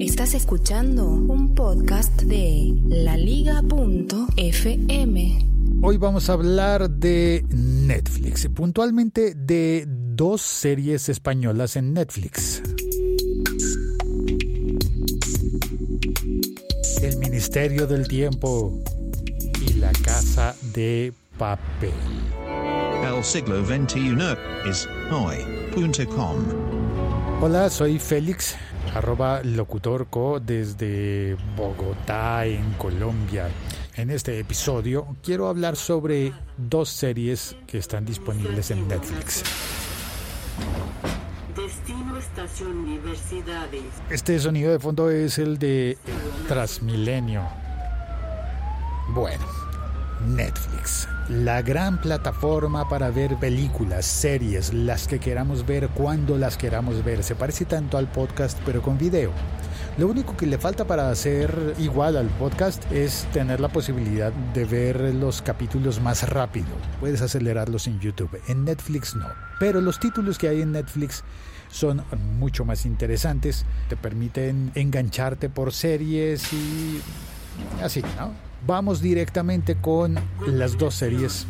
Estás escuchando un podcast de laliga.fm. Hoy vamos a hablar de Netflix, puntualmente de dos series españolas en Netflix. El Ministerio del Tiempo y La Casa de Papel. El siglo XXI es hoy.com. Hola, soy Félix, arroba locutorco desde Bogotá, en Colombia. En este episodio quiero hablar sobre dos series que están disponibles en Netflix. Destino Estación Universidades. Este sonido de fondo es el de Transmilenio. Bueno, Netflix, la gran plataforma para ver películas, series, las que queramos ver, cuando las queramos ver. Se parece tanto al podcast, pero con video. Lo único que le falta para hacer igual al podcast es tener la posibilidad de ver los capítulos más rápido. Puedes acelerarlos en YouTube. En Netflix no. Pero los títulos que hay en Netflix son mucho más interesantes. Te permiten engancharte por series y así, ¿no? Vamos directamente con las dos series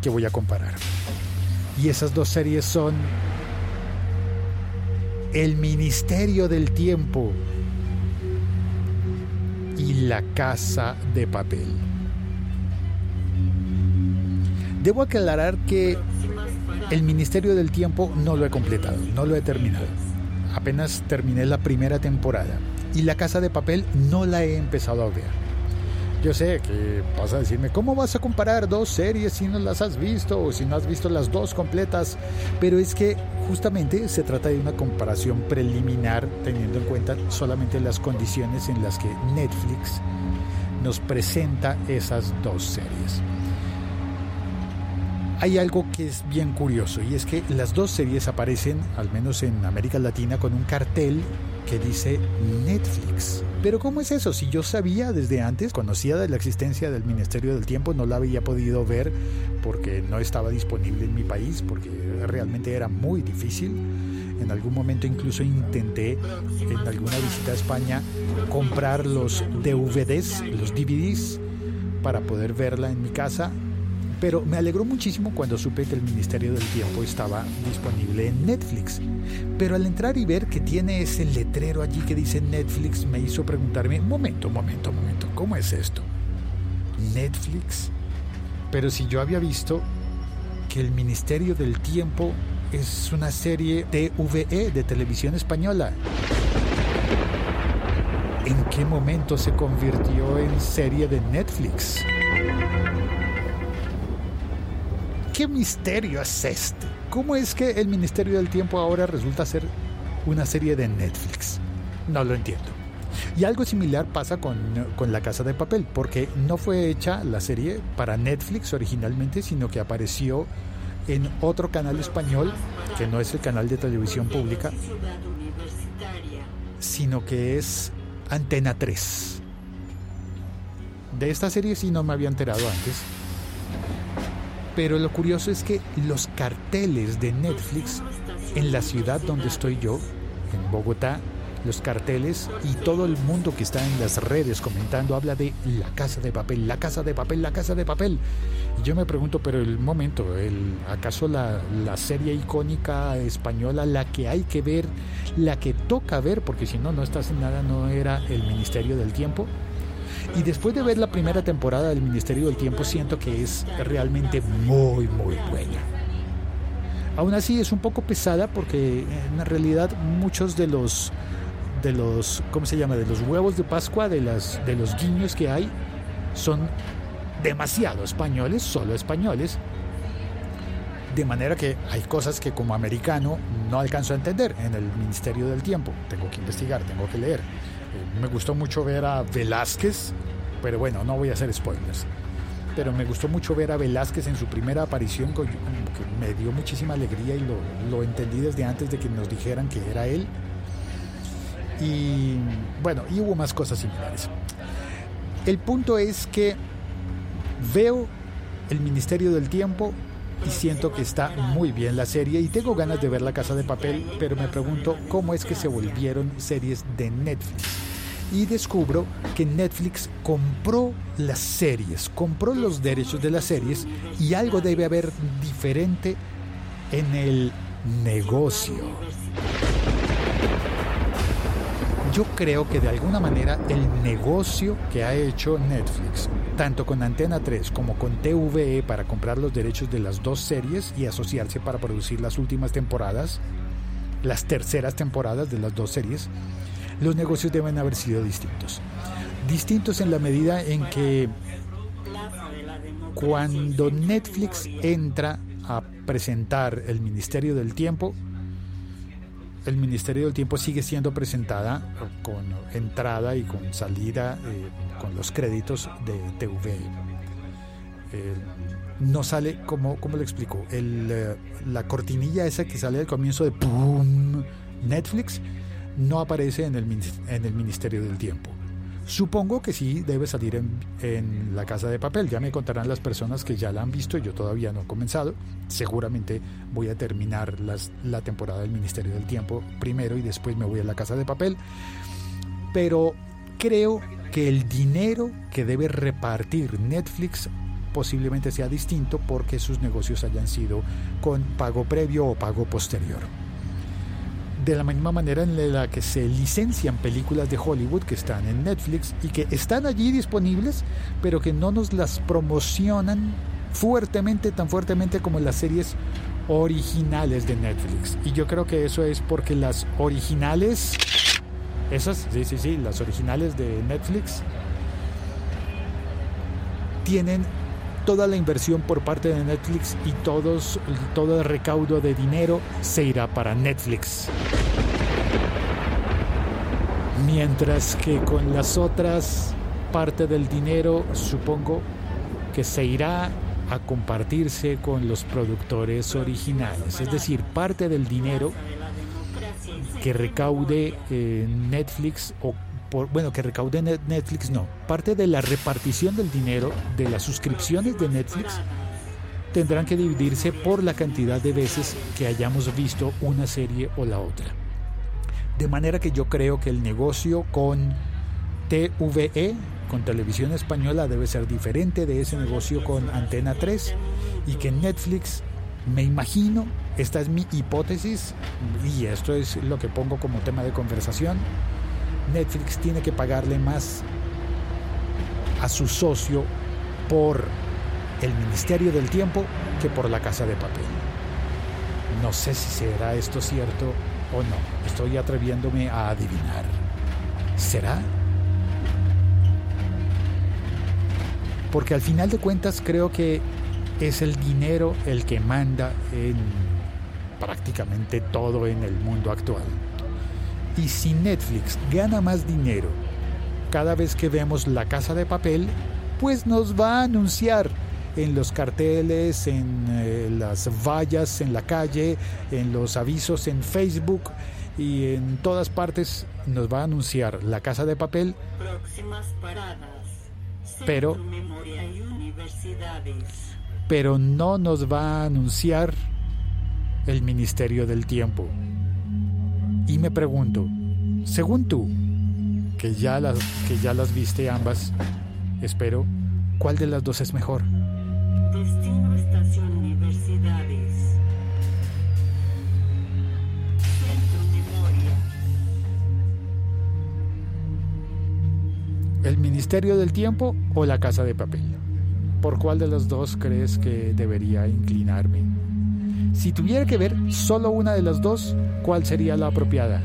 que voy a comparar. Y esas dos series son El Ministerio del Tiempo y La Casa de Papel. Debo aclarar que el Ministerio del Tiempo no lo he completado, no lo he terminado. Apenas terminé la primera temporada y La Casa de Papel no la he empezado a ver. Yo sé que vas a decirme, ¿cómo vas a comparar dos series si no las has visto o si no has visto las dos completas? Pero es que justamente se trata de una comparación preliminar teniendo en cuenta solamente las condiciones en las que Netflix nos presenta esas dos series. Hay algo que es bien curioso y es que las dos series aparecen, al menos en América Latina, con un cartel que dice Netflix. Pero ¿cómo es eso? Si yo sabía desde antes, conocía de la existencia del Ministerio del Tiempo, no la había podido ver porque no estaba disponible en mi país, porque realmente era muy difícil. En algún momento incluso intenté en alguna visita a España comprar los DVDs, los DVDs, para poder verla en mi casa pero me alegró muchísimo cuando supe que el Ministerio del Tiempo estaba disponible en Netflix. Pero al entrar y ver que tiene ese letrero allí que dice Netflix, me hizo preguntarme, momento, momento, momento, ¿cómo es esto? Netflix. Pero si yo había visto que el Ministerio del Tiempo es una serie TVE de televisión española. ¿En qué momento se convirtió en serie de Netflix? ¿Qué misterio es este? ¿Cómo es que el Ministerio del Tiempo ahora resulta ser una serie de Netflix? No lo entiendo. Y algo similar pasa con, con, La Casa de Papel, porque no fue hecha la serie para Netflix originalmente, sino que apareció en otro canal español, que no es el canal de televisión pública, sino que es Antena 3. De esta serie sí no me había enterado antes. Pero lo curioso es que los carteles de Netflix en la ciudad donde estoy yo, en Bogotá, los carteles y todo el mundo que está en las redes comentando habla de la casa de papel, la casa de papel, la casa de papel. Y yo me pregunto, pero el momento, el, ¿acaso la, la serie icónica española, la que hay que ver, la que toca ver, porque si no, no estás en nada, no era el Ministerio del Tiempo? Y después de ver la primera temporada del Ministerio del Tiempo, siento que es realmente muy, muy buena. Aún así es un poco pesada porque en realidad muchos de los de los ¿cómo se llama? de los huevos de Pascua, de las de los guiños que hay son demasiado españoles, solo españoles. De manera que hay cosas que como americano no alcanzo a entender en el Ministerio del Tiempo. Tengo que investigar, tengo que leer. Me gustó mucho ver a Velázquez, pero bueno, no voy a hacer spoilers. Pero me gustó mucho ver a Velázquez en su primera aparición, que me dio muchísima alegría y lo, lo entendí desde antes de que nos dijeran que era él. Y bueno, y hubo más cosas similares. El punto es que veo el Ministerio del Tiempo y siento que está muy bien la serie y tengo ganas de ver La Casa de Papel, pero me pregunto cómo es que se volvieron series de Netflix. Y descubro que Netflix compró las series, compró los derechos de las series y algo debe haber diferente en el negocio. Yo creo que de alguna manera el negocio que ha hecho Netflix, tanto con Antena 3 como con TVE para comprar los derechos de las dos series y asociarse para producir las últimas temporadas, las terceras temporadas de las dos series, los negocios deben haber sido distintos. Distintos en la medida en que cuando Netflix entra a presentar el Ministerio del Tiempo, el Ministerio del Tiempo sigue siendo presentada con entrada y con salida, eh, con los créditos de TV. Eh, no sale, como ¿cómo lo explico? El, eh, la cortinilla esa que sale al comienzo de ¡pum! Netflix no aparece en el, en el Ministerio del Tiempo. Supongo que sí debe salir en, La Casa de Papel. Ya me contarán las personas que ya la han visto. Yo todavía no he comenzado. Seguramente voy a terminar las, la temporada del Ministerio del Tiempo primero y después me voy a La Casa de Papel. Pero creo que el dinero que debe repartir Netflix posiblemente sea distinto porque sus negocios hayan sido con pago previo o pago posterior de la misma manera en la que se licencian películas de Hollywood que están en Netflix y que están allí disponibles, pero que no nos las promocionan fuertemente, tan fuertemente como las series originales de Netflix. Y yo creo que eso es porque las originales, esas, sí, sí, sí, las originales de Netflix, tienen toda la inversión por parte de Netflix y todos, todo el recaudo de dinero se irá para Netflix. Mientras que con las otras, parte del dinero supongo que se irá a compartirse con los productores originales. Es decir, parte del dinero que recaude eh, Netflix o bueno, que recaude Netflix, no. Parte de la repartición del dinero de las suscripciones de Netflix tendrán que dividirse por la cantidad de veces que hayamos visto una serie o la otra. De manera que yo creo que el negocio con TVE, con Televisión Española, debe ser diferente de ese negocio con Antena 3 y que Netflix, me imagino, esta es mi hipótesis y esto es lo que pongo como tema de conversación, Netflix tiene que pagarle más a su socio por el Ministerio del Tiempo que por la Casa de Papel. No sé si será esto cierto o no. Estoy atreviéndome a adivinar. ¿Será? Porque al final de cuentas creo que es el dinero el que manda en prácticamente todo en el mundo actual. Y si Netflix gana más dinero cada vez que vemos la casa de papel, pues nos va a anunciar en los carteles, en eh, las vallas en la calle, en los avisos en Facebook y en todas partes nos va a anunciar la casa de papel. Próximas paradas. Pero Memoria y universidades. pero no nos va a anunciar el Ministerio del Tiempo. Y me pregunto, según tú, que ya las, que ya las viste ambas, espero, ¿cuál de las dos es mejor? Destino Estación Universidades. Centro. ¿El Ministerio del Tiempo o la Casa de Papel? ¿Por cuál de las dos crees que debería inclinarme? Si tuviera que ver solo una de las dos, ¿cuál sería la apropiada?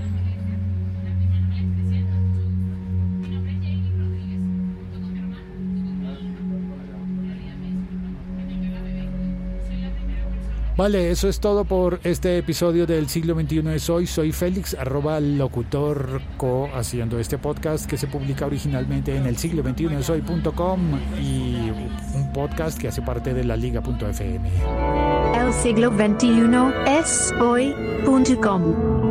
Vale, eso es todo por este episodio del siglo XXI es hoy. Soy Félix, arroba locutor co, haciendo este podcast que se publica originalmente en el siglo XXI es hoy.com y un podcast que hace parte de la liga.fm. El siglo XXI es hoy.com.